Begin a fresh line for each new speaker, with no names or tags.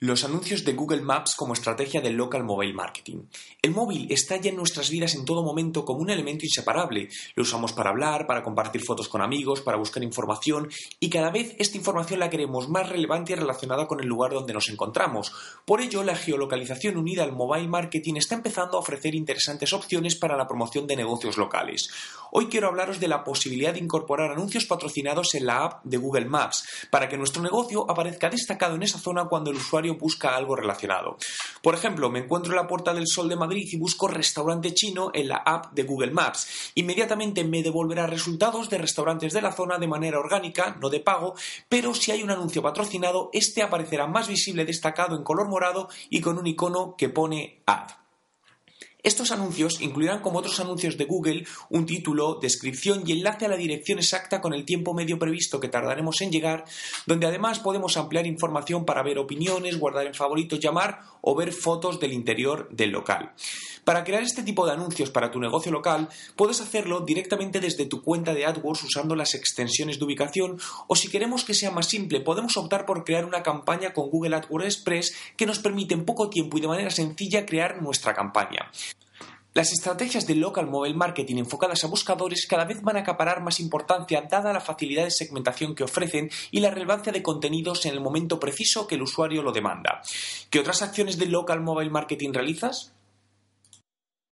Los anuncios de Google Maps como estrategia del local mobile marketing. El móvil está ya en nuestras vidas en todo momento como un elemento inseparable. Lo usamos para hablar, para compartir fotos con amigos, para buscar información y cada vez esta información la queremos más relevante y relacionada con el lugar donde nos encontramos. Por ello, la geolocalización unida al mobile marketing está empezando a ofrecer interesantes opciones para la promoción de negocios locales. Hoy quiero hablaros de la posibilidad de incorporar anuncios patrocinados en la app de Google Maps para que nuestro negocio aparezca destacado en esa zona cuando el usuario busca algo relacionado. Por ejemplo, me encuentro en la Puerta del Sol de Madrid y busco restaurante chino en la app de Google Maps. Inmediatamente me devolverá resultados de restaurantes de la zona de manera orgánica, no de pago, pero si hay un anuncio patrocinado, este aparecerá más visible destacado en color morado y con un icono que pone ad. Estos anuncios incluirán como otros anuncios de Google un título, descripción y enlace a la dirección exacta con el tiempo medio previsto que tardaremos en llegar, donde además podemos ampliar información para ver opiniones, guardar en favoritos, llamar o ver fotos del interior del local. Para crear este tipo de anuncios para tu negocio local, puedes hacerlo directamente desde tu cuenta de AdWords usando las extensiones de ubicación o si queremos que sea más simple, podemos optar por crear una campaña con Google AdWords Express que nos permite en poco tiempo y de manera sencilla crear nuestra campaña. Las estrategias de local mobile marketing enfocadas a buscadores cada vez van a acaparar más importancia dada la facilidad de segmentación que ofrecen y la relevancia de contenidos en el momento preciso que el usuario lo demanda. ¿Qué otras acciones de local mobile marketing realizas?